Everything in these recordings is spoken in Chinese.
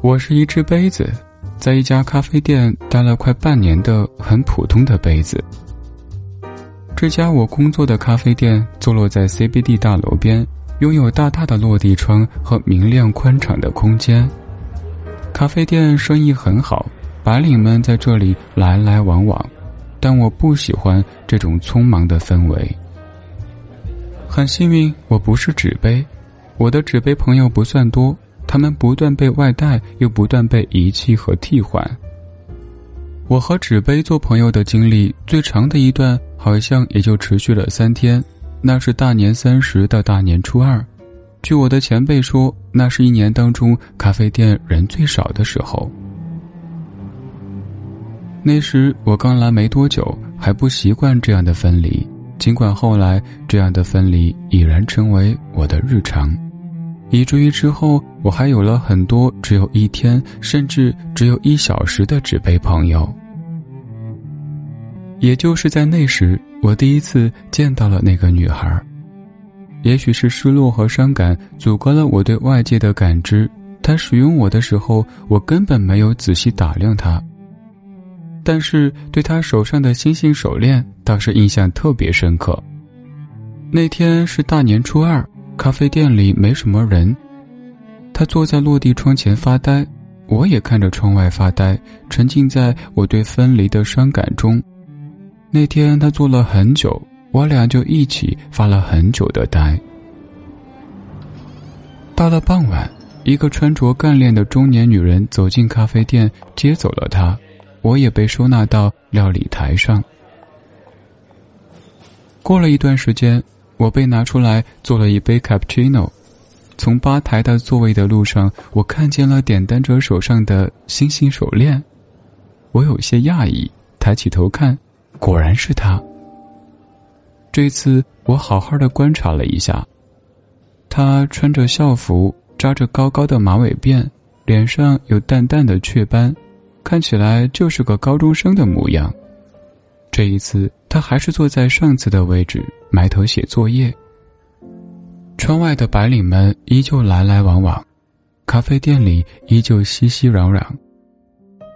我是一只杯子，在一家咖啡店待了快半年的很普通的杯子。这家我工作的咖啡店坐落在 CBD 大楼边，拥有大大的落地窗和明亮宽敞的空间。咖啡店生意很好，白领们在这里来来往往，但我不喜欢这种匆忙的氛围。很幸运，我不是纸杯，我的纸杯朋友不算多。他们不断被外带，又不断被遗弃和替换。我和纸杯做朋友的经历最长的一段，好像也就持续了三天。那是大年三十到大年初二，据我的前辈说，那是一年当中咖啡店人最少的时候。那时我刚来没多久，还不习惯这样的分离。尽管后来这样的分离已然成为我的日常。以至于之后，我还有了很多只有一天，甚至只有一小时的纸杯朋友。也就是在那时，我第一次见到了那个女孩。也许是失落和伤感阻隔了我对外界的感知。她使用我的时候，我根本没有仔细打量她。但是对她手上的星星手链倒是印象特别深刻。那天是大年初二。咖啡店里没什么人，他坐在落地窗前发呆，我也看着窗外发呆，沉浸在我对分离的伤感中。那天他坐了很久，我俩就一起发了很久的呆。到了傍晚，一个穿着干练的中年女人走进咖啡店，接走了他，我也被收纳到料理台上。过了一段时间。我被拿出来做了一杯 cappuccino，从吧台到座位的路上，我看见了点单者手上的星星手链，我有些讶异，抬起头看，果然是他。这次我好好的观察了一下，他穿着校服，扎着高高的马尾辫，脸上有淡淡的雀斑，看起来就是个高中生的模样。这一次，他还是坐在上次的位置，埋头写作业。窗外的白领们依旧来来往往，咖啡店里依旧熙熙攘攘，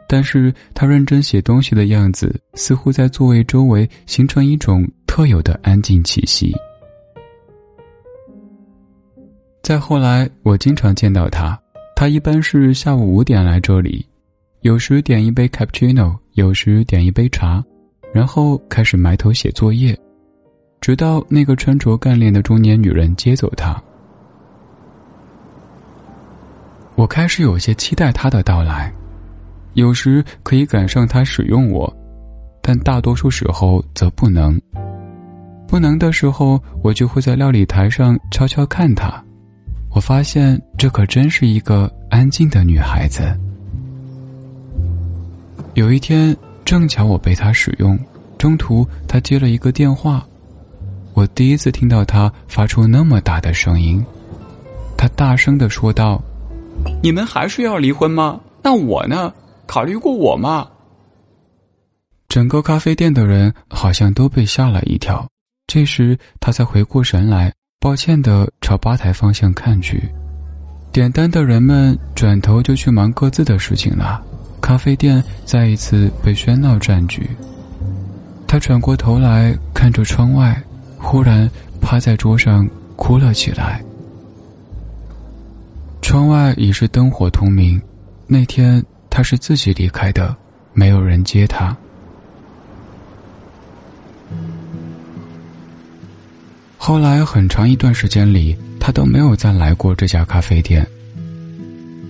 但是他认真写东西的样子，似乎在座位周围形成一种特有的安静气息。再后来，我经常见到他，他一般是下午五点来这里，有时点一杯 cappuccino，有时点一杯茶。然后开始埋头写作业，直到那个穿着干练的中年女人接走他。我开始有些期待他的到来，有时可以赶上他使用我，但大多数时候则不能。不能的时候，我就会在料理台上悄悄看他。我发现这可真是一个安静的女孩子。有一天。正巧我被他使用，中途他接了一个电话，我第一次听到他发出那么大的声音，他大声的说道：“你们还是要离婚吗？那我呢？考虑过我吗？”整个咖啡店的人好像都被吓了一跳，这时他才回过神来，抱歉的朝吧台方向看去，点单的人们转头就去忙各自的事情了。咖啡店再一次被喧闹占据。他转过头来看着窗外，忽然趴在桌上哭了起来。窗外已是灯火通明。那天他是自己离开的，没有人接他。后来很长一段时间里，他都没有再来过这家咖啡店。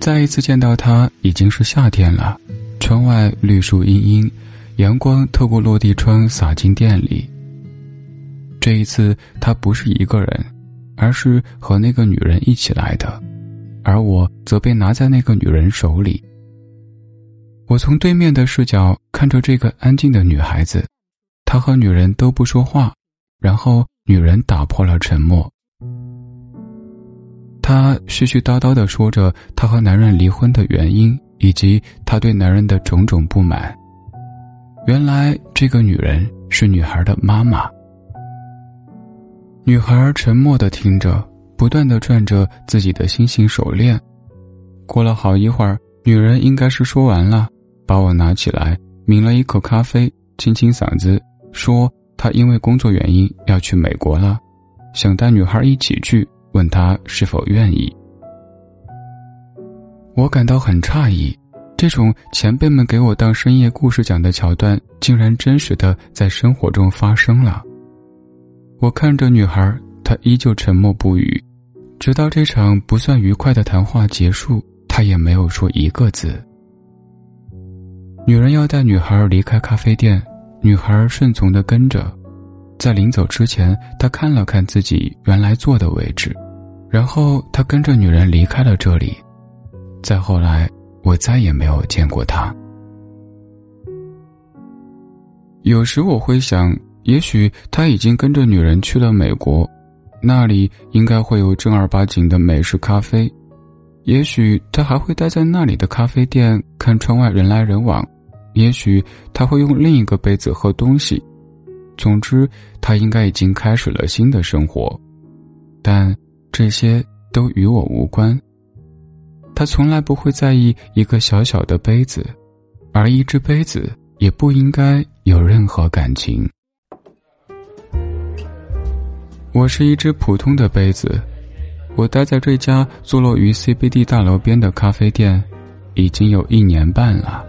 再一次见到他，已经是夏天了。窗外绿树茵茵，阳光透过落地窗洒进店里。这一次他不是一个人，而是和那个女人一起来的，而我则被拿在那个女人手里。我从对面的视角看着这个安静的女孩子，她和女人都不说话，然后女人打破了沉默。她絮絮叨叨的说着她和男人离婚的原因。以及他对男人的种种不满。原来这个女人是女孩的妈妈。女孩沉默的听着，不断的转着自己的星星手链，过了好一会儿，女人应该是说完了，把我拿起来，抿了一口咖啡，清清嗓子，说她因为工作原因要去美国了，想带女孩一起去，问她是否愿意。我感到很诧异，这种前辈们给我当深夜故事讲的桥段，竟然真实的在生活中发生了。我看着女孩，她依旧沉默不语，直到这场不算愉快的谈话结束，她也没有说一个字。女人要带女孩离开咖啡店，女孩顺从的跟着，在临走之前，她看了看自己原来坐的位置，然后她跟着女人离开了这里。再后来，我再也没有见过他。有时我会想，也许他已经跟着女人去了美国，那里应该会有正儿八经的美式咖啡。也许他还会待在那里的咖啡店，看窗外人来人往。也许他会用另一个杯子喝东西。总之，他应该已经开始了新的生活，但这些都与我无关。他从来不会在意一个小小的杯子，而一只杯子也不应该有任何感情。我是一只普通的杯子，我待在这家坐落于 CBD 大楼边的咖啡店，已经有一年半了。